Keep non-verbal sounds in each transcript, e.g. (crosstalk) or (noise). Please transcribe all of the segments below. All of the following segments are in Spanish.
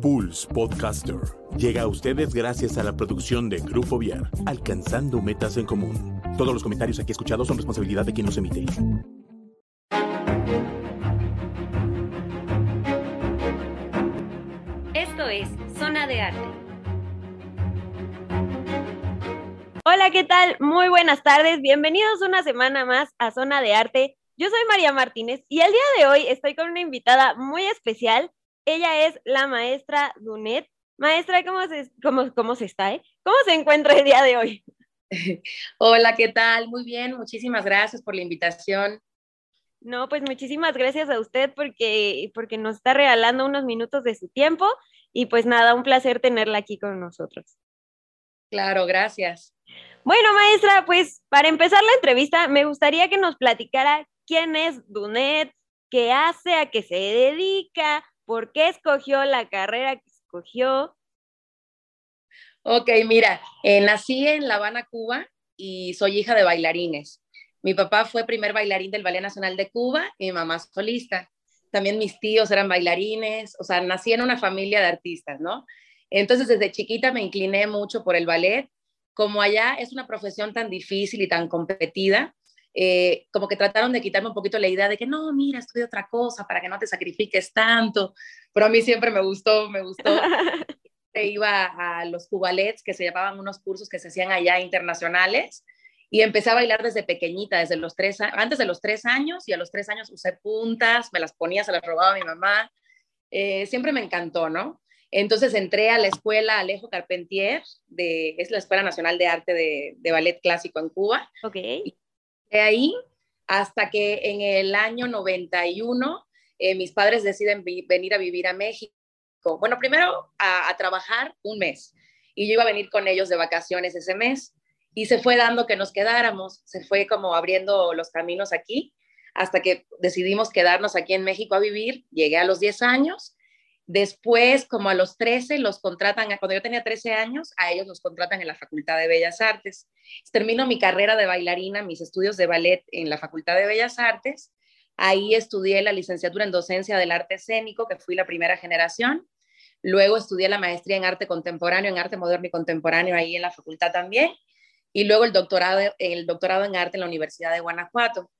Pulse Podcaster llega a ustedes gracias a la producción de Grupo Viar, alcanzando metas en común. Todos los comentarios aquí escuchados son responsabilidad de quien los emite. Esto es Zona de Arte. Hola, ¿qué tal? Muy buenas tardes. Bienvenidos una semana más a Zona de Arte. Yo soy María Martínez y el día de hoy estoy con una invitada muy especial ella es la maestra Dunet. Maestra, ¿cómo se, cómo, cómo se está? Eh? ¿Cómo se encuentra el día de hoy? (laughs) Hola, ¿qué tal? Muy bien, muchísimas gracias por la invitación. No, pues muchísimas gracias a usted porque, porque nos está regalando unos minutos de su tiempo y pues nada, un placer tenerla aquí con nosotros. Claro, gracias. Bueno, maestra, pues para empezar la entrevista, me gustaría que nos platicara quién es Dunet, qué hace, a qué se dedica, ¿Por qué escogió la carrera que escogió? Ok, mira, eh, nací en La Habana, Cuba, y soy hija de bailarines. Mi papá fue primer bailarín del Ballet Nacional de Cuba y mi mamá solista. También mis tíos eran bailarines, o sea, nací en una familia de artistas, ¿no? Entonces, desde chiquita me incliné mucho por el ballet. Como allá es una profesión tan difícil y tan competida, eh, como que trataron de quitarme un poquito la idea de que no, mira, estudia otra cosa para que no te sacrifiques tanto, pero a mí siempre me gustó, me gustó. (laughs) iba a los cubalets, que se llamaban unos cursos que se hacían allá internacionales, y empecé a bailar desde pequeñita, desde los tres, antes de los tres años, y a los tres años usé puntas, me las ponía, se las robaba a mi mamá, eh, siempre me encantó, ¿no? Entonces entré a la escuela Alejo Carpentier, de, es la Escuela Nacional de Arte de, de Ballet Clásico en Cuba. Ok de ahí hasta que en el año 91 eh, mis padres deciden venir a vivir a México. Bueno, primero a, trabajar un mes y yo iba a venir con ellos de vacaciones ese mes y se fue dando que nos quedáramos, se fue como abriendo los caminos aquí hasta que decidimos quedarnos aquí en México a vivir. Llegué a los 10 años Después, como a los 13, los contratan, cuando yo tenía 13 años, a ellos los contratan en la Facultad de Bellas Artes. Termino mi carrera de bailarina, mis estudios de ballet en la Facultad de Bellas Artes. Ahí estudié la licenciatura en docencia del arte escénico, que fui la primera generación. Luego estudié la maestría en arte contemporáneo, en arte moderno y contemporáneo ahí en la facultad también. Y luego el doctorado, el doctorado en arte en la Universidad de Guanajuato.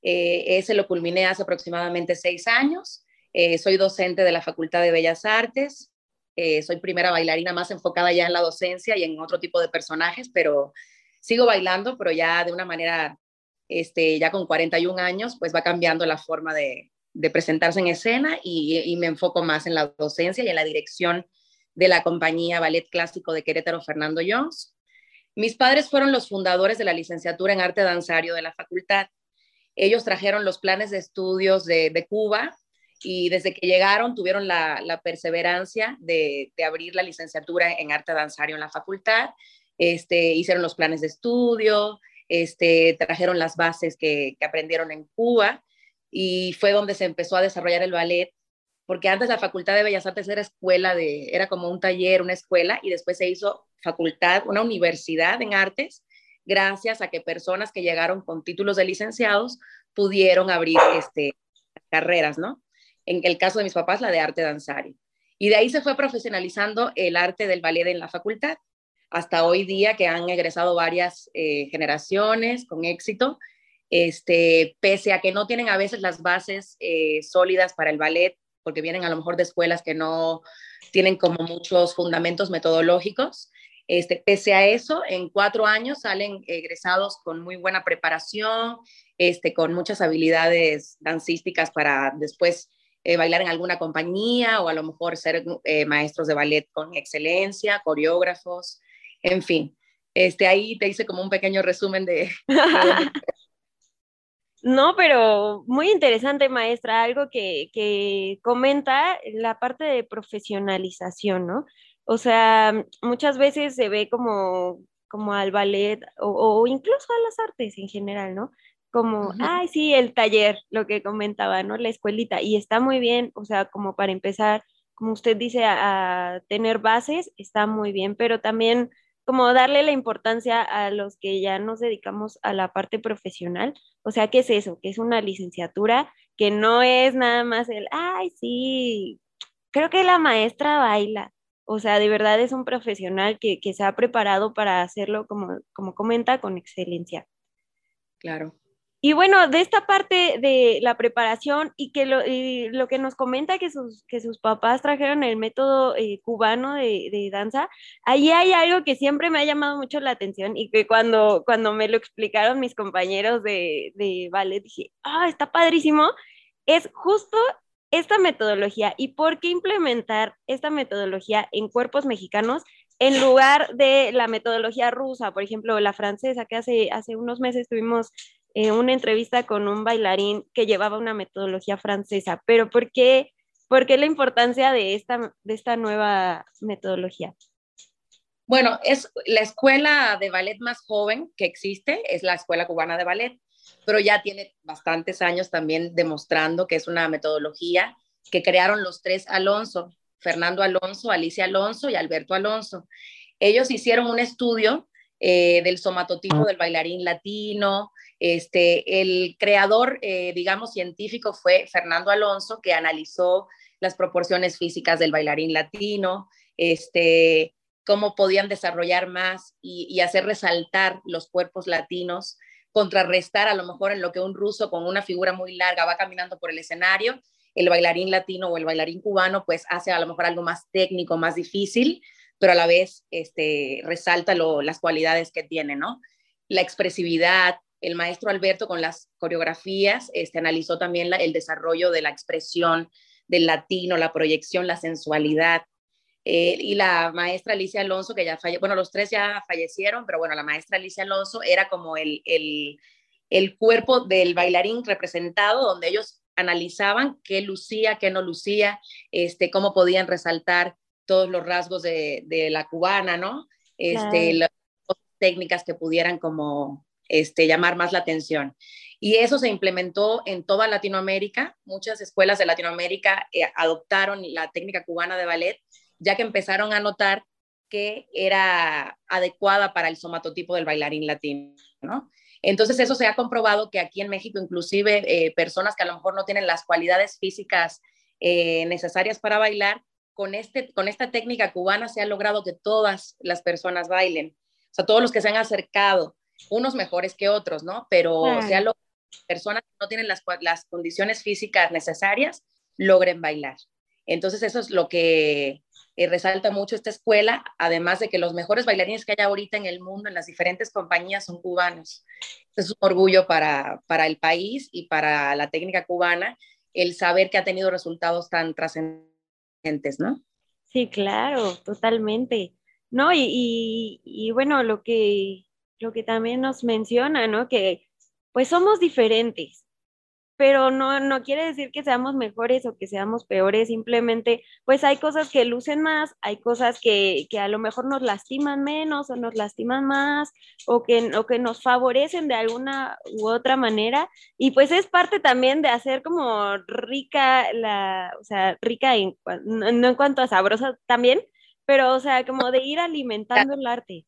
Eh, ese lo culminé hace aproximadamente seis años. Eh, soy docente de la Facultad de Bellas Artes. Eh, soy primera bailarina más enfocada ya en la docencia y en otro tipo de personajes, pero sigo bailando, pero ya de una manera, este, ya con 41 años, pues va cambiando la forma de, presentarse en escena y, me enfoco más en la docencia y en la dirección de la compañía Ballet Clásico de Querétaro Fernando Jones. Mis padres fueron los fundadores de la licenciatura en arte danzario de la facultad. Ellos trajeron los planes de estudios de, de Cuba y desde que llegaron tuvieron la, perseverancia de, abrir la licenciatura en arte danzario en la facultad, este, hicieron los planes de estudio, este, trajeron las bases que, aprendieron en Cuba y fue donde se empezó a desarrollar el ballet, porque antes la Facultad de Bellas Artes era escuela de, era como un taller, una escuela, y después se hizo facultad, una universidad en artes, gracias a que personas que llegaron con títulos de licenciados pudieron abrir este, carreras, ¿no? En el caso de mis papás, la de arte danzario. Y de ahí se fue profesionalizando el arte del ballet en la facultad, hasta hoy día que han egresado varias eh, generaciones con éxito, este, pese a que no tienen a veces las bases eh, sólidas para el ballet, porque vienen a lo mejor de escuelas que no tienen como muchos fundamentos metodológicos. Este, pese a eso, en cuatro años salen egresados con muy buena preparación, este, con muchas habilidades dancísticas para después eh, bailar en alguna compañía o a lo mejor ser eh, maestros de ballet con excelencia, coreógrafos, en fin. Este, ahí te hice como un pequeño resumen de... (laughs) no, pero muy interesante, maestra, algo que, que comenta la parte de profesionalización, ¿no? O sea, muchas veces se ve como, como al ballet o, o, incluso a las artes en general, ¿no? Como, ay, sí, el taller, lo que comentaba, ¿no? La escuelita, y está muy bien, o sea, como para empezar, como usted dice, a, tener bases, está muy bien, pero también como darle la importancia a los que ya nos dedicamos a la parte profesional, o sea, ¿qué es eso? Que es una licenciatura, que no es nada más el, ay, sí, creo que la maestra baila. O sea, de verdad es un profesional que, que se ha preparado para hacerlo, como, como comenta, con excelencia. Claro. Y bueno, de esta parte de la preparación y que lo, lo que nos comenta que sus, que sus papás trajeron el método eh, cubano de, de, danza, ahí hay algo que siempre me ha llamado mucho la atención y que cuando, cuando me lo explicaron mis compañeros de, de ballet dije, ah, está padrísimo, es justo esta metodología y por qué implementar esta metodología en cuerpos mexicanos en lugar de la metodología rusa, por ejemplo, la francesa, que hace, hace unos meses tuvimos eh, una entrevista con un bailarín que llevaba una metodología francesa, pero ¿por qué, por qué la importancia de esta, de esta nueva metodología? Bueno, es la escuela de ballet más joven que existe, es la Escuela Cubana de Ballet, pero ya tiene bastantes años también demostrando que es una metodología que crearon los tres Alonso, Fernando Alonso, Alicia Alonso y Alberto Alonso. Ellos hicieron un estudio eh, del somatotipo del bailarín latino. Este, el creador, eh, digamos, científico fue Fernando Alonso, que analizó las proporciones físicas del bailarín latino, este, cómo podían desarrollar más y, hacer resaltar los cuerpos latinos, contrarrestar a lo mejor en lo que un ruso con una figura muy larga va caminando por el escenario, el bailarín latino o el bailarín cubano pues hace a lo mejor algo más técnico, más difícil, pero a la vez este, resalta las cualidades que tiene, ¿no? La expresividad, el maestro Alberto con las coreografías este, analizó también el desarrollo de la expresión del latino, la proyección, la sensualidad. Eh, y la maestra Alicia Alonso, que ya falleció, bueno, los tres ya fallecieron, pero bueno, la maestra Alicia Alonso era como el, el, el cuerpo del bailarín representado, donde ellos analizaban qué lucía, qué no lucía, este, cómo podían resaltar todos los rasgos de, de la cubana, ¿no? Este, las técnicas que pudieran como este, llamar más la atención. Y eso se implementó en toda Latinoamérica. Muchas escuelas de Latinoamérica eh, adoptaron la técnica cubana de ballet, ya que empezaron a notar que era adecuada para el somatotipo del bailarín latino, ¿no? Entonces eso se ha comprobado que aquí en México inclusive eh, personas que a lo mejor no tienen las cualidades físicas eh, necesarias para bailar, con, este, con esta técnica cubana se ha logrado que todas las personas bailen. O sea, todos los que se han acercado, unos mejores que otros, ¿no? Pero se ha logrado que personas que no tienen las, las condiciones físicas necesarias logren bailar. Entonces, eso es lo que eh, resalta mucho esta escuela, además de que los mejores bailarines que hay ahorita en el mundo, en las diferentes compañías, son cubanos. Es un orgullo para, para el país y para la técnica cubana el saber que ha tenido resultados tan trascendentes ¿no? Sí, claro, totalmente. No, y, y, bueno, lo que, lo que también nos menciona, ¿no? Que pues somos diferentes pero no, no quiere decir que seamos mejores o que seamos peores, simplemente pues hay cosas que lucen más, hay cosas que, que a lo mejor nos lastiman menos o nos lastiman más o que, o que nos favorecen de alguna u otra manera y pues es parte también de hacer como rica la, o sea, rica en, no, en cuanto a sabrosa también, pero o sea, como de ir alimentando el arte.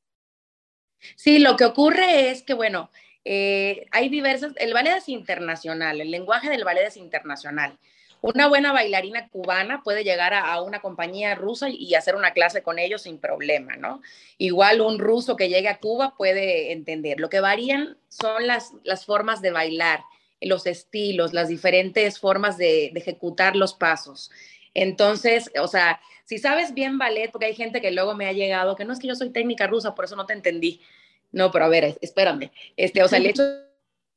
Sí, lo que ocurre es que, bueno, eh, hay diversas, el ballet es internacional, el lenguaje del ballet es internacional. Una buena bailarina cubana puede llegar a, una compañía rusa y hacer una clase con ellos sin problema, ¿no? Igual un ruso que llegue a Cuba puede entender. Lo que varían son las, las formas de bailar, los estilos, las diferentes formas de, de ejecutar los pasos. Entonces, o sea, si sabes bien ballet, porque hay gente que luego me ha llegado, que no es que yo soy técnica rusa, por eso no te entendí. No, pero a ver, espérame. Este, o sea, el hecho de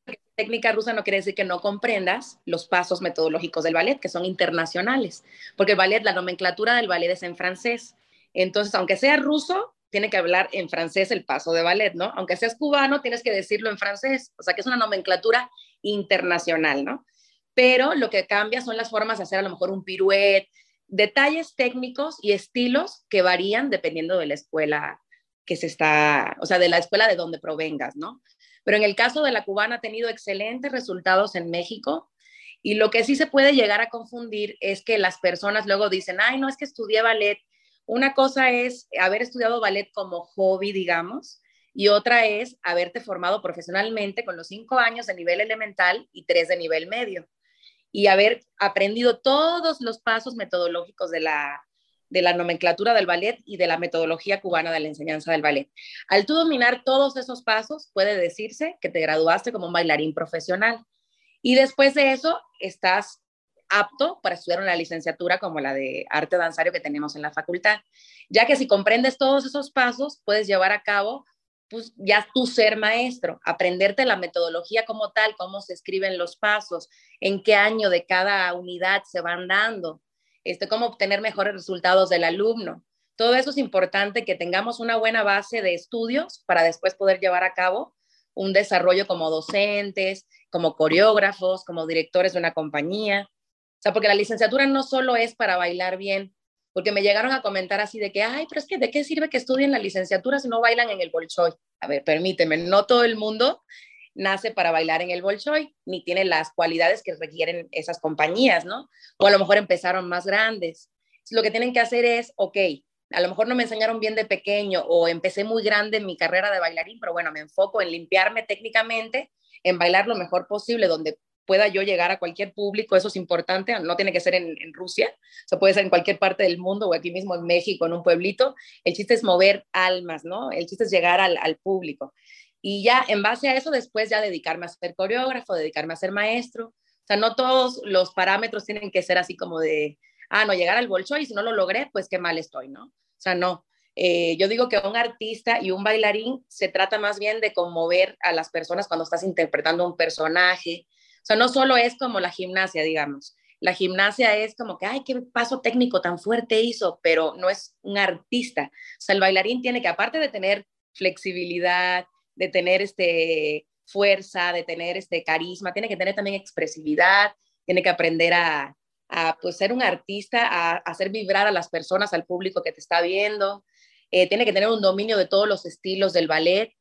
que técnica rusa no quiere decir que no comprendas los pasos metodológicos del ballet, que son internacionales, porque el ballet, la nomenclatura del ballet es en francés. Entonces, aunque sea ruso, tiene que hablar en francés el paso de ballet, ¿no? Aunque seas cubano, tienes que decirlo en francés. O sea, que es una nomenclatura internacional, ¿no? Pero lo que cambia son las formas de hacer a lo mejor un piruet, detalles técnicos y estilos que varían dependiendo de la escuela que se está, o sea, de la escuela de donde provengas, ¿no? Pero en el caso de la cubana ha tenido excelentes resultados en México y lo que sí se puede llegar a confundir es que las personas luego dicen, ay, no es que estudié ballet. Una cosa es haber estudiado ballet como hobby, digamos, y otra es haberte formado profesionalmente con los cinco años de nivel elemental y tres de nivel medio. Y haber aprendido todos los pasos metodológicos de la, de la nomenclatura del ballet y de la metodología cubana de la enseñanza del ballet. Al tú dominar todos esos pasos, puede decirse que te graduaste como un bailarín profesional. Y después de eso, estás apto para estudiar una licenciatura como la de arte danzario que tenemos en la facultad, ya que si comprendes todos esos pasos, puedes llevar a cabo pues ya tú ser maestro, aprenderte la metodología como tal, cómo se escriben los pasos, en qué año de cada unidad se van dando, este, cómo obtener mejores resultados del alumno. Todo eso es importante que tengamos una buena base de estudios para después poder llevar a cabo un desarrollo como docentes, como coreógrafos, como directores de una compañía. O sea, porque la licenciatura no solo es para bailar bien, porque me llegaron a comentar así de que, ay, pero es que ¿de qué sirve que estudien la licenciatura si no bailan en el Bolshoi? A ver, permíteme, no todo el mundo nace para bailar en el Bolshoi, ni tiene las cualidades que requieren esas compañías, ¿no? O a lo mejor empezaron más grandes. Lo que tienen que hacer es, ok, a lo mejor no me enseñaron bien de pequeño o empecé muy grande en mi carrera de bailarín, pero bueno, me enfoco en limpiarme técnicamente, en bailar lo mejor posible, donde pueda yo llegar a cualquier público, eso es importante, no tiene que ser en, Rusia, se puede ser en cualquier parte del mundo o aquí mismo en México, en un pueblito, el chiste es mover almas, ¿no? El chiste es llegar al, público. Y ya en base a eso después ya dedicarme a ser coreógrafo, dedicarme a ser maestro. O sea, no todos los parámetros tienen que ser así como de, ah, no, llegar al bolso y si no lo logré, pues qué mal estoy, ¿no? O sea, no. Eh, yo digo que un artista y un bailarín se trata más bien de conmover a las personas cuando estás interpretando un personaje, sea, no solo es como la gimnasia, digamos. La gimnasia es como que, ay, qué paso técnico tan fuerte hizo, pero no es un artista. O sea, el bailarín tiene que, aparte de tener flexibilidad, de tener este, fuerza, de tener este carisma, tiene que tener también expresividad, tiene que aprender a, pues, ser un artista, a, hacer vibrar a las personas, al público que te está viendo, eh, tiene que tener un dominio de todos los estilos del ballet,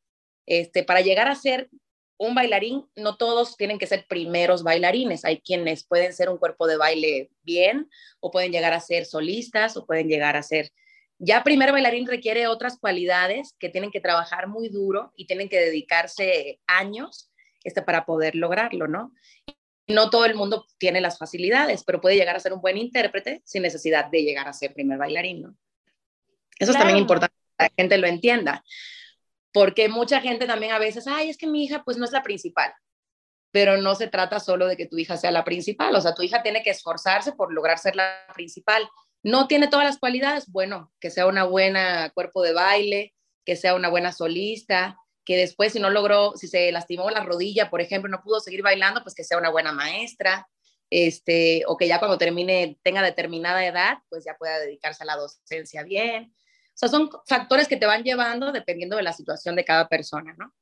este, para llegar a ser un bailarín, no todos tienen que ser primeros bailarines. Hay quienes pueden ser un cuerpo de baile bien o pueden llegar a ser solistas o pueden llegar a ser... Ya primer bailarín requiere otras cualidades que tienen que trabajar muy duro y tienen que dedicarse años este, para poder lograrlo, ¿no? No todo el mundo tiene las facilidades, pero puede llegar a ser un buen intérprete sin necesidad de llegar a ser primer bailarín, ¿no? Eso es también importante que la gente lo entienda porque mucha gente también a veces, ay, es que mi hija pues no es la principal, pero no se trata solo de que tu hija sea la principal, o sea, tu hija tiene que esforzarse por lograr ser la principal. No tiene todas las cualidades, bueno, que sea una buena cuerpo de baile, que sea una buena solista, que después si no logró, si se lastimó la rodilla, por ejemplo, no pudo seguir bailando, pues que sea una buena maestra, este, o que ya cuando termine, tenga determinada edad, pues ya pueda dedicarse a la docencia bien. Sea, son factores que te van llevando dependiendo de la situación de cada persona, ¿no?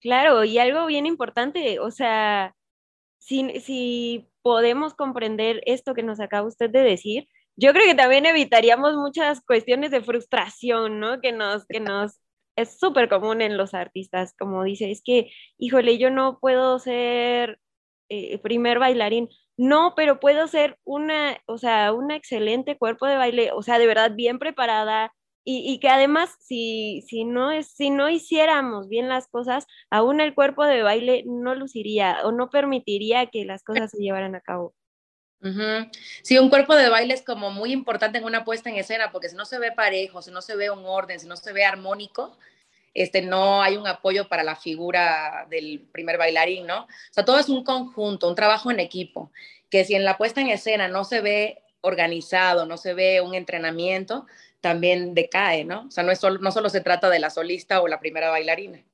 Claro, y algo bien importante, o sea, si, si podemos comprender esto que nos acaba usted de decir, yo creo que también evitaríamos muchas cuestiones de frustración, ¿no? Que nos, que nos, es súper común en los artistas, como dice, es que, híjole, yo no puedo ser eh, primer bailarín, no, pero puedo ser una, o sea, un excelente cuerpo de baile, o sea, de verdad bien preparada, y, que además, si, si, no es, si no hiciéramos bien las cosas, aún el cuerpo de baile no luciría o no permitiría que las cosas se llevaran a cabo. Sí, un cuerpo de baile es como muy importante en una puesta en escena, porque si no se ve parejo, si no se ve un orden, si no se ve armónico, este, no hay un apoyo para la figura del primer bailarín, ¿no? O sea, todo es un conjunto, un trabajo en equipo, que si en la puesta en escena no se ve organizado, no se ve un entrenamiento, también decae, ¿no? O sea, no, es solo, no solo se trata de la solista o la primera bailarina.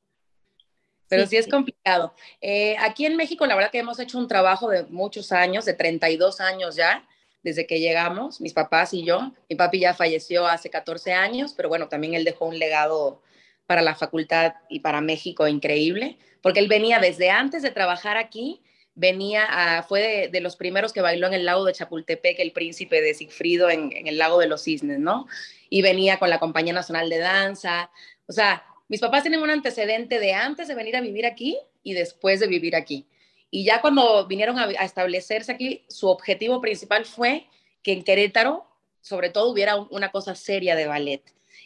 Pero sí, es complicado. Eh, aquí en México, la verdad que hemos hecho un trabajo de muchos años, de 32 años ya, desde que llegamos, mis papás y yo. Mi papi ya falleció hace 14 años, pero bueno, también él dejó un legado para la facultad y para México increíble, porque él venía desde antes de trabajar aquí, venía a, fue de, los primeros que bailó en el lago de Chapultepec, el príncipe de Sigfrido en, el lago de los cisnes, ¿no? y venía con la Compañía Nacional de Danza. O sea, mis papás tienen un antecedente de antes de venir a vivir aquí y después de vivir aquí. Y ya cuando vinieron a, establecerse aquí, su objetivo principal fue que en Querétaro, sobre todo, hubiera una cosa seria de ballet,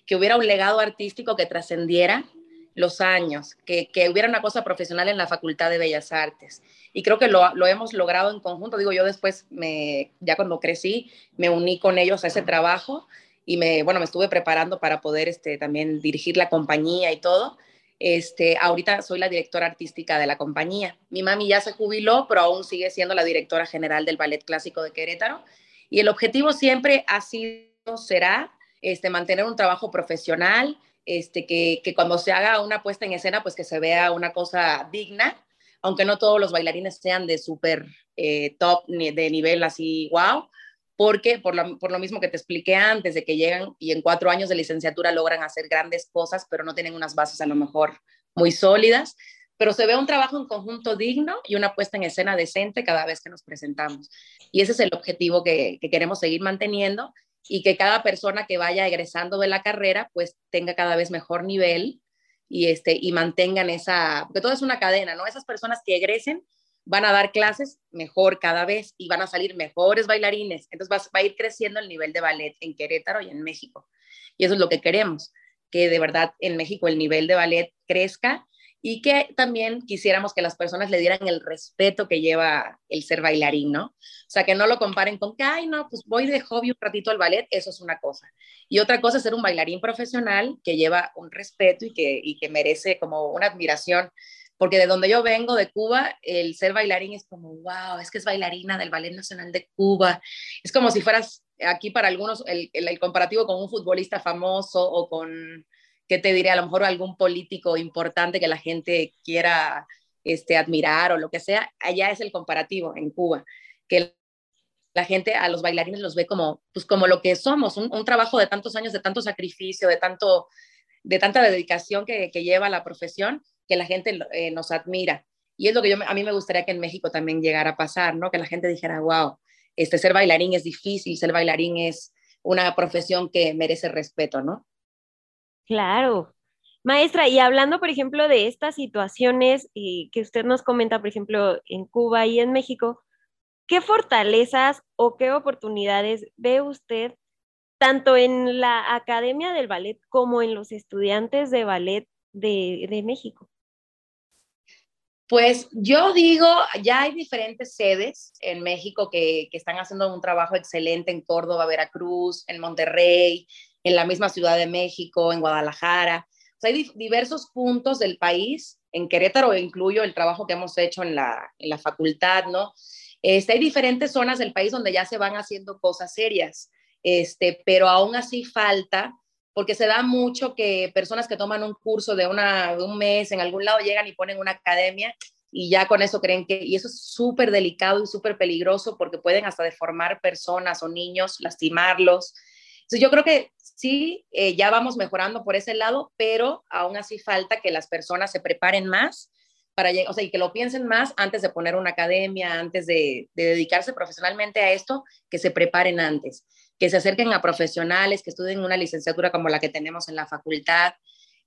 que hubiera un legado artístico que trascendiera, los años, que, hubiera una cosa profesional en la Facultad de Bellas Artes. Y creo que lo, lo, hemos logrado en conjunto. Digo, yo después, me, ya cuando crecí, me uní con ellos a ese trabajo y me, bueno, me estuve preparando para poder este, también dirigir la compañía y todo. Este, ahorita soy la directora artística de la compañía. Mi mami ya se jubiló, pero aún sigue siendo la directora general del Ballet Clásico de Querétaro. Y el objetivo siempre ha sido, será, este, mantener un trabajo profesional, este, que, cuando se haga una puesta en escena, pues que se vea una cosa digna, aunque no todos los bailarines sean de súper eh, top, de nivel así, wow, porque por lo, mismo que te expliqué antes, de que llegan y en cuatro años de licenciatura logran hacer grandes cosas, pero no tienen unas bases a lo mejor muy sólidas, pero se ve un trabajo en conjunto digno y una puesta en escena decente cada vez que nos presentamos. Y ese es el objetivo que queremos seguir manteniendo y que cada persona que vaya egresando de la carrera pues tenga cada vez mejor nivel y, este, y mantengan esa, porque todo es una cadena, ¿no? Esas personas que egresen van a dar clases mejor cada vez y van a salir mejores bailarines. Entonces va, va a ir creciendo el nivel de ballet en Querétaro y en México. Y eso es lo que queremos, que de verdad en México el nivel de ballet crezca y que también quisiéramos que las personas le dieran el respeto que lleva el ser bailarín, ¿no? O sea, que no lo comparen con que, ay, no, pues voy de hobby un ratito al ballet, eso es una cosa. Y otra cosa es ser un bailarín profesional que lleva un respeto y que, y que merece como una admiración, porque de donde yo vengo, de Cuba, el ser bailarín es como, wow, es que es bailarina del Ballet Nacional de Cuba. Es como si fueras aquí para algunos el, el, el comparativo con un futbolista famoso o con ¿qué te diré? A lo mejor algún político importante que la gente quiera este, admirar o lo que sea, allá es el comparativo en Cuba, que la gente a los bailarines los ve como, pues como lo que somos, un, trabajo de tantos años, de tanto sacrificio, de, tanto, de tanta dedicación que, que lleva la profesión, que la gente eh, nos admira. Y es lo que yo, a mí me gustaría que en México también llegara a pasar, ¿no? Que la gente dijera, wow, este, ser bailarín es difícil, ser bailarín es una profesión que merece respeto, ¿no? Claro. Maestra, y hablando, por ejemplo, de estas situaciones y que usted nos comenta, por ejemplo, en Cuba y en México, ¿qué fortalezas o qué oportunidades ve usted tanto en la Academia del Ballet como en los estudiantes de ballet de, México? Pues yo digo, ya hay diferentes sedes en México que, están haciendo un trabajo excelente en Córdoba, Veracruz, en Monterrey, en la misma Ciudad de México, en Guadalajara. O sea, hay diversos puntos del país. En Querétaro incluyo el trabajo que hemos hecho en la, en la facultad, ¿no? Este, hay diferentes zonas del país donde ya se van haciendo cosas serias, este, pero aún así falta, porque se da mucho que personas que toman un curso de, una, de un mes en algún lado llegan y ponen una academia y ya con eso creen que, y eso es súper delicado y súper peligroso porque pueden hasta deformar personas o niños, lastimarlos. Entonces yo creo que sí, eh, ya vamos mejorando por ese lado, pero aún así falta que las personas se preparen más para o sea, y que lo piensen más antes de poner una academia, antes de, de, dedicarse profesionalmente a esto, que se preparen antes, que se acerquen a profesionales, que estudien una licenciatura como la que tenemos en la facultad,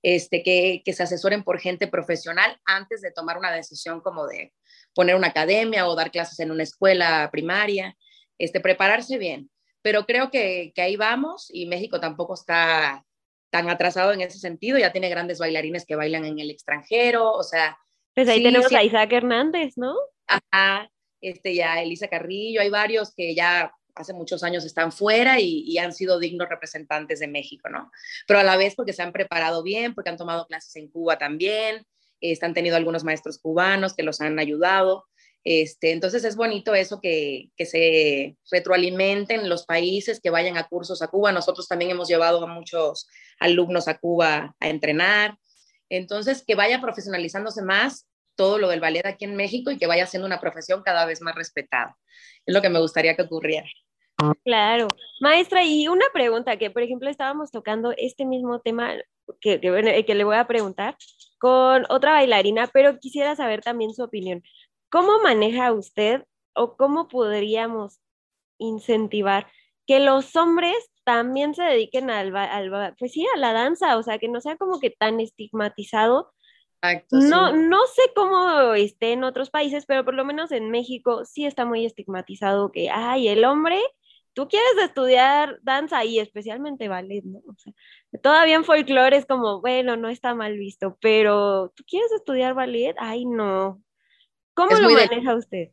este, que, que se asesoren por gente profesional antes de tomar una decisión como de poner una academia o dar clases en una escuela primaria, este, prepararse bien pero creo que, que ahí vamos y México tampoco está tan atrasado en ese sentido, ya tiene grandes bailarines que bailan en el extranjero, o sea... Pues ahí sí, tenemos sí. a Isaac Hernández, ¿no? Ajá, este ya Elisa Carrillo, hay varios que ya hace muchos años están fuera y, y, han sido dignos representantes de México, ¿no? Pero a la vez porque se han preparado bien, porque han tomado clases en Cuba también, este, han tenido algunos maestros cubanos que los han ayudado. Este, entonces es bonito eso que, se retroalimenten los países, que vayan a cursos a Cuba. Nosotros también hemos llevado a muchos alumnos a Cuba a entrenar. Entonces, que vaya profesionalizándose más todo lo del ballet aquí en México y que vaya siendo una profesión cada vez más respetada. Es lo que me gustaría que ocurriera. Claro. Maestra, y una pregunta que, por ejemplo, estábamos tocando este mismo tema que, que, que le voy a preguntar con otra bailarina, pero quisiera saber también su opinión. ¿Cómo maneja usted o cómo podríamos incentivar que los hombres también se dediquen al, al pues sí, a la danza, o sea, que no sea como que tan estigmatizado? Exacto, no, sí. no sé cómo esté en otros países, pero por lo menos en México sí está muy estigmatizado que, ay, el hombre tú quieres estudiar danza y especialmente ballet, ¿no? O sea, todavía en folclore es como, bueno, no está mal visto, pero tú quieres estudiar ballet, ay, no. ¿Cómo lo maneja usted?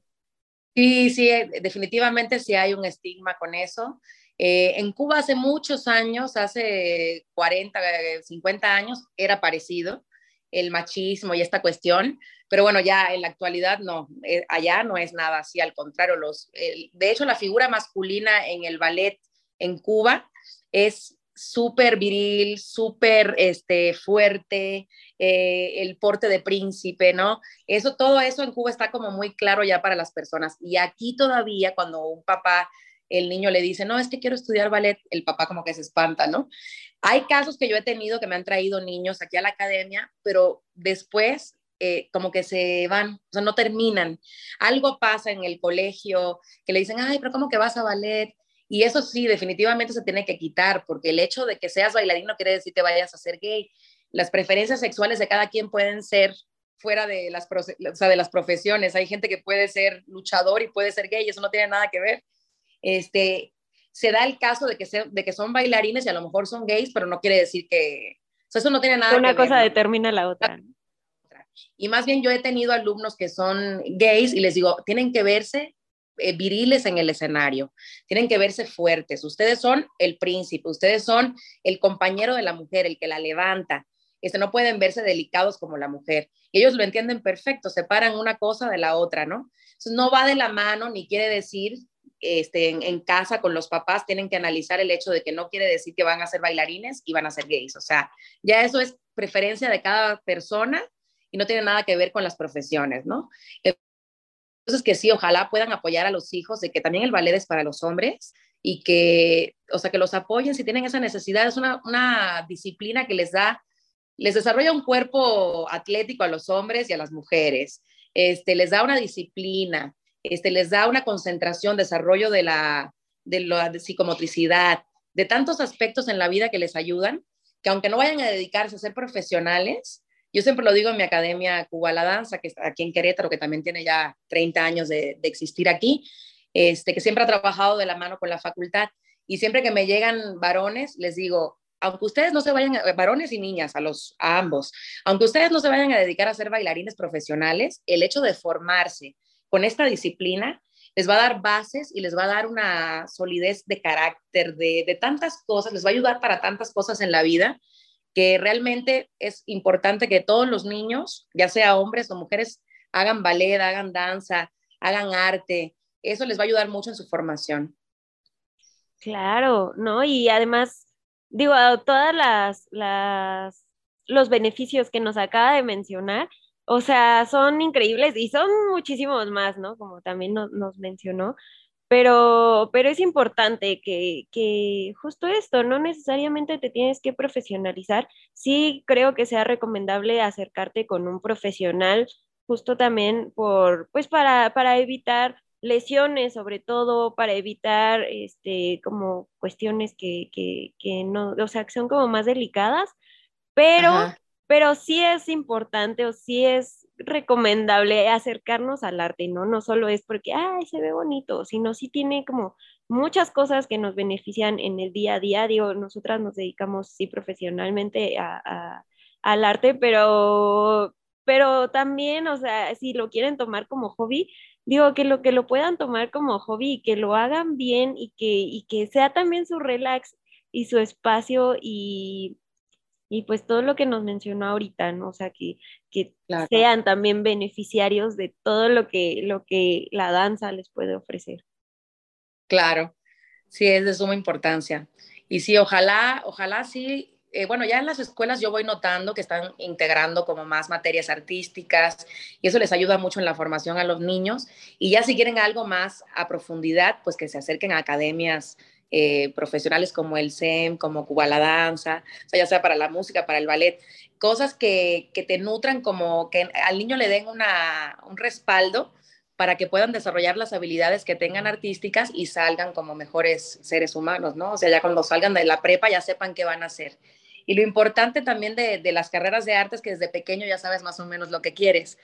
Sí, sí, eh, definitivamente sí hay un estigma con eso. Eh, en Cuba hace muchos años, hace 40, 50 eh, años, era parecido el machismo y esta cuestión, pero bueno, ya en la actualidad no, eh, allá no es nada así, al contrario, los, de hecho la figura masculina en el ballet en Cuba es súper viril, súper este, fuerte, el porte de príncipe, ¿no? Eso, todo eso en Cuba está como muy claro ya para las personas. Y aquí todavía, cuando un papá el niño le dice, no, es que quiero estudiar ballet, el papá como que se espanta, ¿no? Hay casos que yo he tenido que me han traído niños aquí a la academia, pero después eh, como que se van, o sea, no terminan. Algo pasa en el colegio que le dicen, ay, pero ¿cómo que vas a ballet? Y eso sí, definitivamente se tiene que quitar, porque el hecho de que seas bailarín no quiere decir que vayas a ser gay. Las preferencias sexuales de cada quien pueden ser fuera de las, o sea, de las profesiones. Hay gente que puede ser luchador y puede ser gay, eso no tiene nada que ver este, se da el caso de que, de que son bailarines y a lo mejor son gays, pero no quiere decir que, eso no tiene nada Una que ver. Una cosa determina la otra. Y más bien yo he tenido alumnos que son gays y les digo, tienen que verse viriles en el escenario, tienen que verse fuertes. Ustedes son el príncipe, ustedes son el compañero de la mujer, el que la levanta. Este, no pueden verse delicados como la mujer. Ellos lo entienden perfecto, separan una cosa de la otra, ¿no? Entonces no va de la mano ni quiere decir este, en, casa con los papás tienen que analizar el hecho de que no quiere decir que van a ser bailarines y van a ser gays. O sea, ya eso es preferencia de cada persona y no tiene nada que ver con las profesiones, ¿no? Entonces, que sí, ojalá puedan apoyar a los hijos de que también el ballet es para los hombres y que, o sea, que los apoyen si tienen esa necesidad. Es una, una disciplina que les da, les desarrolla un cuerpo atlético a los hombres y a las mujeres. Este, les da una disciplina, este, les da una concentración, desarrollo de la, de la psicomotricidad, de tantos aspectos en la vida que les ayudan, que aunque no vayan a dedicarse a ser profesionales, yo siempre lo digo en mi academia Cuba la Danza, que está aquí en Querétaro, que también tiene ya 30 años de, existir aquí, este, que siempre ha trabajado de la mano con la facultad. Y siempre que me llegan varones, les digo, aunque ustedes no se vayan, varones y niñas, a, los, a ambos, aunque ustedes no se vayan a dedicar a ser bailarines profesionales, el hecho de formarse, con esta disciplina les va a dar bases y les va a dar una solidez de carácter, de, tantas cosas, les va a ayudar para tantas cosas en la vida, que realmente es importante que todos los niños, ya sea hombres o mujeres, hagan ballet, hagan danza, hagan arte. Eso les va a ayudar mucho en su formación. Claro, ¿no? Y además, digo, todas las, las los beneficios que nos acaba de mencionar, o sea, son increíbles y son muchísimos más, ¿no? Como también nos mencionó. Pero, pero es importante que, que justo esto, no necesariamente te tienes que profesionalizar. Sí creo que sea recomendable acercarte con un profesional, justo también por, pues para, para evitar lesiones, sobre todo para evitar este, como cuestiones que, que, que no, o sea, que son como más delicadas, pero pero sí es importante o sí es recomendable acercarnos al arte, ¿no? No solo es porque, ay, se ve bonito, sino sí tiene como muchas cosas que nos benefician en el día a día. Digo, nosotras nos dedicamos, sí, profesionalmente a, al arte, pero, pero también, o sea, si lo quieren tomar como hobby, digo que lo que lo puedan tomar como hobby y que lo hagan bien y que, y que sea también su relax y su espacio y y pues todo lo que nos mencionó ahorita, ¿no? O sea, que, que sean también beneficiarios de todo lo que, lo que la danza les puede ofrecer. Claro, sí, es de suma importancia. Y sí, ojalá, ojalá sí, eh, bueno, ya en las escuelas yo voy notando que están integrando como más materias artísticas y eso les ayuda mucho en la formación a los niños. Y ya si quieren algo más a profundidad, pues que se acerquen a academias eh, profesionales como el SEM, como Cuba la Danza, o sea, ya sea para la música, para el ballet, cosas que, que te nutran como que al niño le den una, un respaldo para que puedan desarrollar las habilidades que tengan artísticas y salgan como mejores seres humanos, ¿no? O sea, ya cuando salgan de la prepa ya sepan qué van a hacer. Y lo importante también de, de las carreras de arte es que desde pequeño ya sabes más o menos lo que quieres.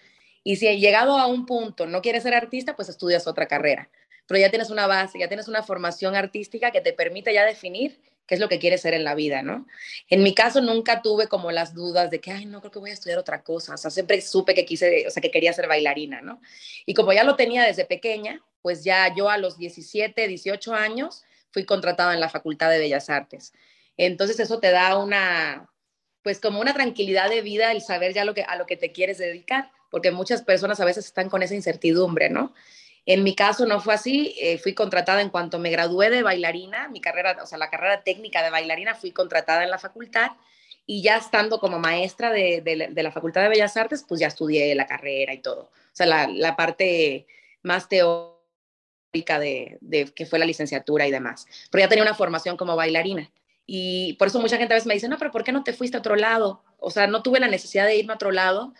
Y si llegado a un punto no quieres ser artista, pues estudias otra carrera pero ya tienes una base, ya tienes una formación artística que te permite ya definir qué es lo que quieres ser en la vida, ¿no? En mi caso nunca tuve como las dudas de que, ay, no, creo que voy a estudiar otra cosa, o sea, siempre supe que quise, o sea, que quería ser bailarina, ¿no? Y como ya lo tenía desde pequeña, pues ya yo a los 17, 18 años fui contratada en la Facultad de Bellas Artes. Entonces eso te da una, pues como una tranquilidad de vida el saber ya lo que, a lo que te quieres dedicar, porque muchas personas a veces están con esa incertidumbre, ¿no? En mi caso no fue así, eh, fui contratada en cuanto me gradué de bailarina, mi carrera, o sea, la carrera técnica de bailarina, fui contratada en la facultad y ya estando como maestra de, de, la Facultad de Bellas Artes, pues ya estudié la carrera y todo. O sea, la, la parte más teórica de, de, que fue la licenciatura y demás. Pero ya tenía una formación como bailarina. Y por eso mucha gente a veces me dice, no, pero ¿por qué no te fuiste a otro lado? O sea, no tuve la necesidad de irme a otro lado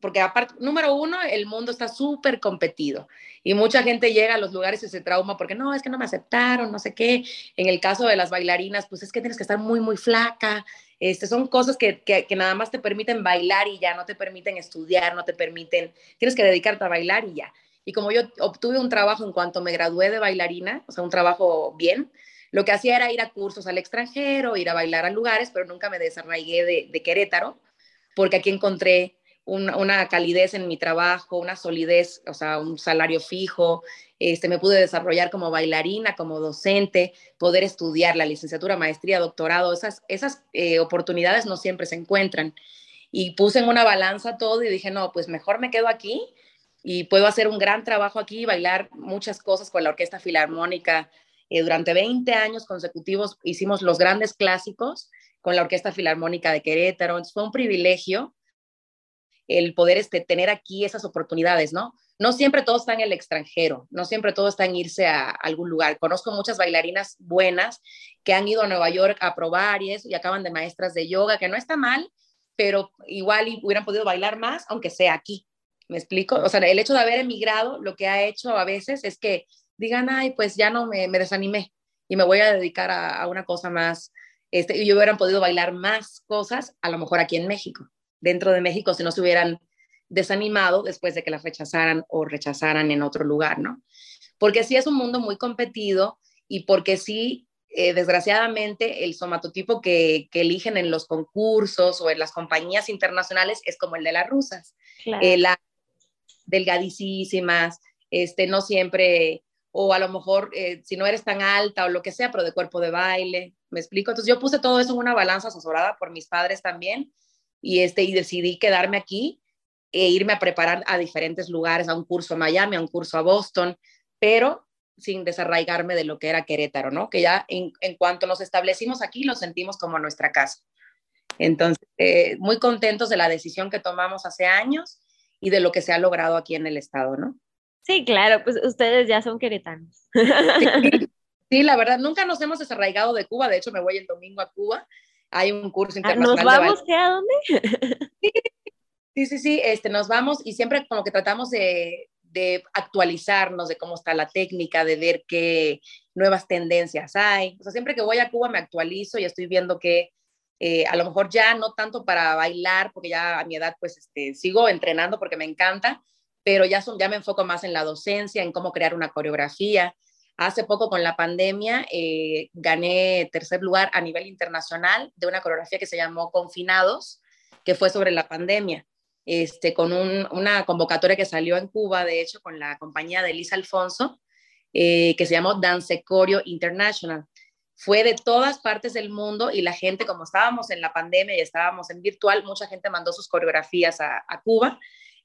porque aparte, número uno, el mundo está súper competido y mucha gente llega a los lugares y se trauma porque no, es que no me aceptaron, no sé qué. En el caso de las bailarinas, pues es que tienes que estar muy, muy flaca. Este, son cosas que, que, que nada más te permiten bailar y ya, no te permiten estudiar, no te permiten, tienes que dedicarte a bailar y ya. Y como yo obtuve un trabajo en cuanto me gradué de bailarina, o sea, un trabajo bien, lo que hacía era ir a cursos al extranjero, ir a bailar a lugares, pero nunca me desarraigué de, Querétaro, porque aquí encontré una calidez en mi trabajo, una solidez, o sea, un salario fijo, este, me pude desarrollar como bailarina, como docente, poder estudiar la licenciatura, maestría, doctorado, esas, esas eh, oportunidades no siempre se encuentran. Y puse en una balanza todo y dije, no, pues mejor me quedo aquí y puedo hacer un gran trabajo aquí, bailar muchas cosas con la Orquesta Filarmónica. Eh, durante 20 años consecutivos hicimos los grandes clásicos con la Orquesta Filarmónica de Querétaro. Entonces fue un privilegio el poder este, tener aquí esas oportunidades, ¿no? No siempre todo está en el extranjero, no siempre todo está en irse a algún lugar. Conozco muchas bailarinas buenas que han ido a Nueva York a probar y eso, y acaban de maestras de yoga, que no está mal, pero igual hubieran podido bailar más, aunque sea aquí. ¿Me explico? O sea, el hecho de haber emigrado lo que ha hecho a veces es que digan, ay, pues ya no me, desanimé y me voy a dedicar a, una cosa más. Este, y yo hubieran podido bailar más cosas, a lo mejor aquí en México dentro de México si no se hubieran desanimado después de que las rechazaran o rechazaran en otro lugar, ¿no? Porque sí es un mundo muy competido y porque sí, eh, desgraciadamente, el somatotipo que, que, eligen en los concursos o en las compañías internacionales es como el de las rusas. Eh, las delgadísimas, este, no siempre, o a lo mejor eh, si no eres tan alta o lo que sea, pero de cuerpo de baile, ¿me explico? Entonces yo puse todo eso en una balanza asesorada por mis padres también y, este, y decidí quedarme aquí e irme a preparar a diferentes lugares, a un curso a Miami, a un curso a Boston, pero sin desarraigarme de lo que era Querétaro, ¿no? Que ya en, en cuanto nos establecimos aquí, lo sentimos como nuestra casa. Entonces, eh, muy contentos de la decisión que tomamos hace años y de lo que se ha logrado aquí en el estado, ¿no? Sí, claro, pues ustedes ya son queretanos. Sí, (laughs) sí, la verdad, nunca nos hemos desarraigado de Cuba, de hecho me voy el domingo a Cuba hay un curso ah, internacional. ¿Nos vamos? ¿Qué? ¿A dónde? Sí, sí, sí, este, nos vamos y siempre como que tratamos de, de actualizarnos de cómo está la técnica, de ver qué nuevas tendencias hay. O sea, siempre que voy a Cuba me actualizo y estoy viendo que eh, a lo mejor ya no tanto para bailar, porque ya a mi edad pues este, sigo entrenando porque me encanta, pero ya, ya me enfoco más en la docencia, en cómo crear una coreografía. Hace poco con la pandemia eh, gané tercer lugar a nivel internacional de una coreografía que se llamó Confinados, que fue sobre la pandemia, este, con una convocatoria que salió en Cuba, de hecho, con la compañía de Elisa Alfonso, eh, que se llamó Dance Coreo International. Fue de todas partes del mundo y la gente, como estábamos en la pandemia y estábamos en virtual, mucha gente mandó sus coreografías a Cuba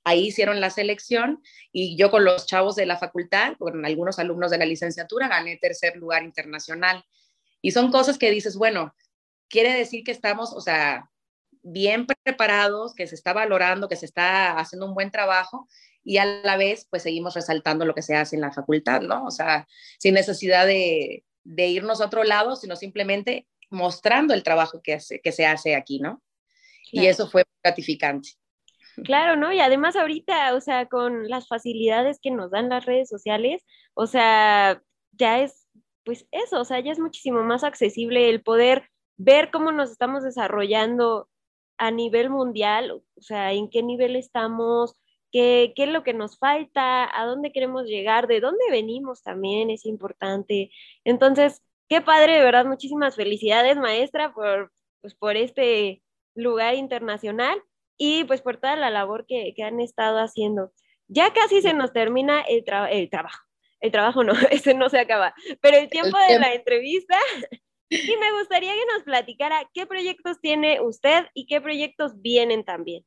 Ahí hicieron la selección y yo con los chavos de la facultad, con algunos alumnos de la licenciatura, gané tercer lugar internacional. Y son cosas que dices, bueno, quiere decir que estamos, o sea, bien preparados, que se está valorando, que se está haciendo un buen trabajo y a la vez pues seguimos resaltando lo que se hace en la facultad, ¿no? O sea, sin necesidad de, de irnos a otro lado, sino simplemente mostrando el trabajo que, hace, que se hace aquí, ¿no? Y eso fue gratificante. Claro, ¿no? Y además ahorita, o sea, con las facilidades que nos dan las redes sociales, o sea, ya es, pues eso, o sea, ya es muchísimo más accesible el poder ver cómo nos estamos desarrollando a nivel mundial, o sea, en qué nivel estamos, qué, qué es lo que nos falta, a dónde queremos llegar, de dónde venimos también es importante. Entonces, qué padre, de verdad, muchísimas felicidades, maestra, por, pues, por este lugar internacional y pues por toda la labor que, que han estado haciendo. Ya casi se nos termina el, el trabajo. El trabajo no, (laughs) ese no se acaba, pero el tiempo de la entrevista. (laughs) Y me gustaría que nos platicara qué proyectos tiene usted y qué proyectos vienen también.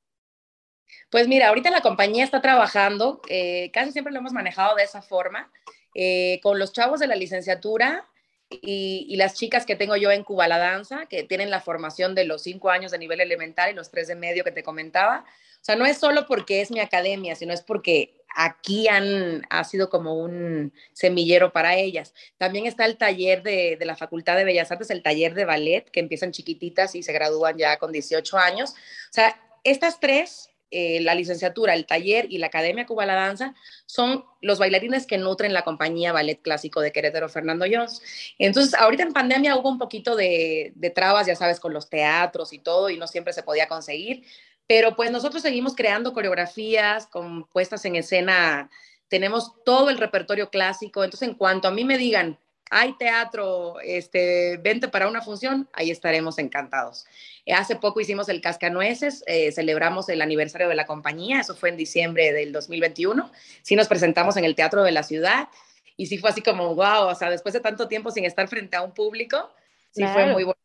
Pues mira, ahorita la compañía está trabajando, eh, casi siempre lo hemos manejado de esa forma, eh, con los chavos de la licenciatura y, las chicas que tengo yo en Cuba la Danza, que tienen la formación de los cinco años de nivel elemental y los tres de medio que te comentaba. O sea, no es solo porque es mi academia, sino es porque aquí han, ha sido como un semillero para ellas. También está el taller de, de, la Facultad de Bellas Artes, el taller de ballet, que empiezan chiquititas y se gradúan ya con 18 años. O sea, estas tres eh, la licenciatura, el taller y la Academia Cuba la Danza son los bailarines que nutren la compañía Ballet Clásico de Querétaro Fernando Jones. Entonces, ahorita en pandemia hubo un poquito de, de trabas, ya sabes, con los teatros y todo, y no siempre se podía conseguir, pero pues nosotros seguimos creando coreografías con puestas en escena, tenemos todo el repertorio clásico, entonces en cuanto a mí me digan, hay teatro, este, vente para una función, ahí estaremos encantados. Eh, hace poco hicimos el Cascanueces, eh, celebramos el aniversario de la compañía, eso fue en diciembre del 2021. Sí nos presentamos en el Teatro de la Ciudad y sí fue así como, wow, o sea, después de tanto tiempo sin estar frente a un público, sí fue muy bueno.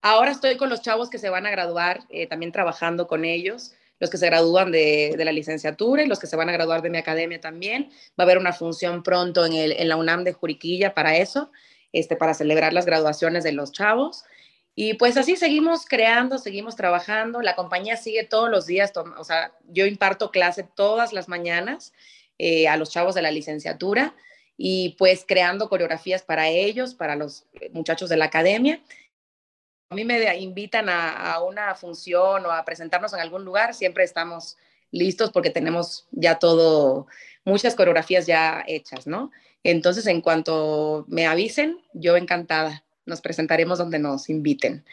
Ahora estoy con los chavos que se van a graduar, eh, también trabajando con ellos los que se gradúan de, la licenciatura y los que se van a graduar de mi academia también. Va a haber una función pronto en, el, en la UNAM de Juriquilla para eso, este, para celebrar las graduaciones de los chavos. Y pues así seguimos creando, seguimos trabajando. La compañía sigue todos los días, o sea, yo imparto clase todas las mañanas eh, a los chavos de la licenciatura y pues creando coreografías para ellos, para los muchachos de la academia a mí me invitan a, una función o a presentarnos en algún lugar, siempre estamos listos porque tenemos ya todo, muchas coreografías ya hechas, ¿no? Entonces, en cuanto me avisen, yo encantada, nos presentaremos donde nos inviten.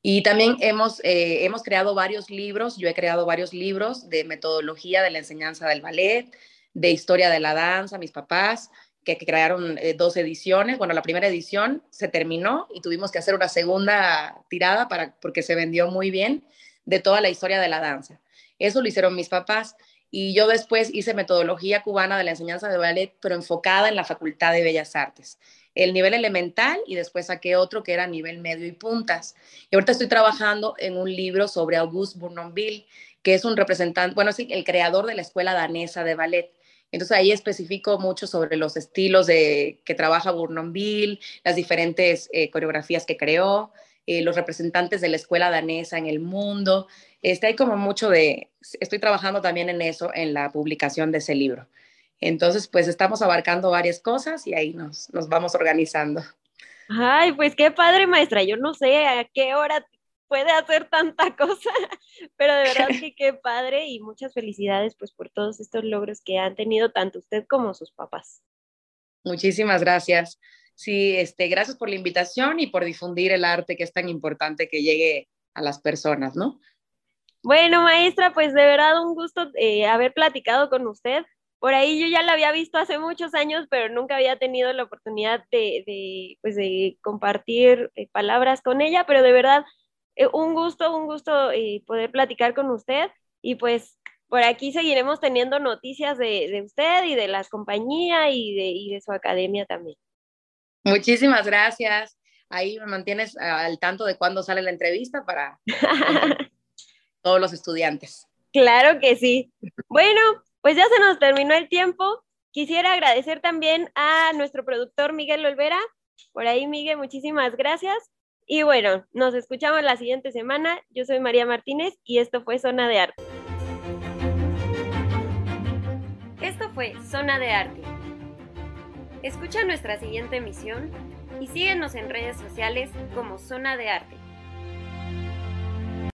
Y también hemos, eh, hemos creado varios libros, yo he creado varios libros de metodología de la enseñanza del ballet, de historia de la danza, mis papás, que, crearon eh, dos ediciones. Bueno, la primera edición se terminó y tuvimos que hacer una segunda tirada para, porque se vendió muy bien de toda la historia de la danza. Eso lo hicieron mis papás. Y yo después hice metodología cubana de la enseñanza de ballet, pero enfocada en la Facultad de Bellas Artes. El nivel elemental y después saqué otro que era nivel medio y puntas. Y ahorita estoy trabajando en un libro sobre Auguste Bournonville, que es un representante, bueno, sí, el creador de la escuela danesa de ballet. Entonces ahí especifico mucho sobre los estilos de, que trabaja Bournonville, las diferentes eh, coreografías que creó, eh, los representantes de la escuela danesa en el mundo. Este, hay como mucho de, estoy trabajando también en eso, en la publicación de ese libro. Entonces, pues estamos abarcando varias cosas y ahí nos, nos vamos organizando. Ay, pues qué padre, maestra. Yo no sé a qué hora puede hacer tanta (laughs) cosa, pero de verdad (laughs) que qué padre y muchas felicidades pues por todos estos logros que han tenido tanto usted como sus papás. Muchísimas gracias. Sí, este, gracias por la invitación y por difundir el arte que es tan importante que llegue a las personas, ¿no? Bueno, maestra, pues de verdad un gusto eh, haber platicado con usted. Por ahí yo ya la había visto hace muchos años, pero nunca había tenido la oportunidad de, de, pues de compartir eh, palabras con ella, pero de verdad eh, un gusto, un gusto eh, poder platicar con usted y pues por aquí seguiremos teniendo noticias de, usted y de las compañías y de, su academia también. Muchísimas gracias. Ahí me mantienes al tanto de cuándo sale la entrevista para (laughs) todos los estudiantes. Claro que sí. Bueno, pues ya se nos terminó el tiempo. Quisiera agradecer también a nuestro productor Miguel Olvera. Por ahí, Miguel, muchísimas gracias. Y bueno, nos escuchamos la siguiente semana. Yo soy María Martínez y esto fue Zona de Arte. Esto fue Zona de Arte. Escucha nuestra siguiente emisión y síguenos en redes sociales como Zona de Arte.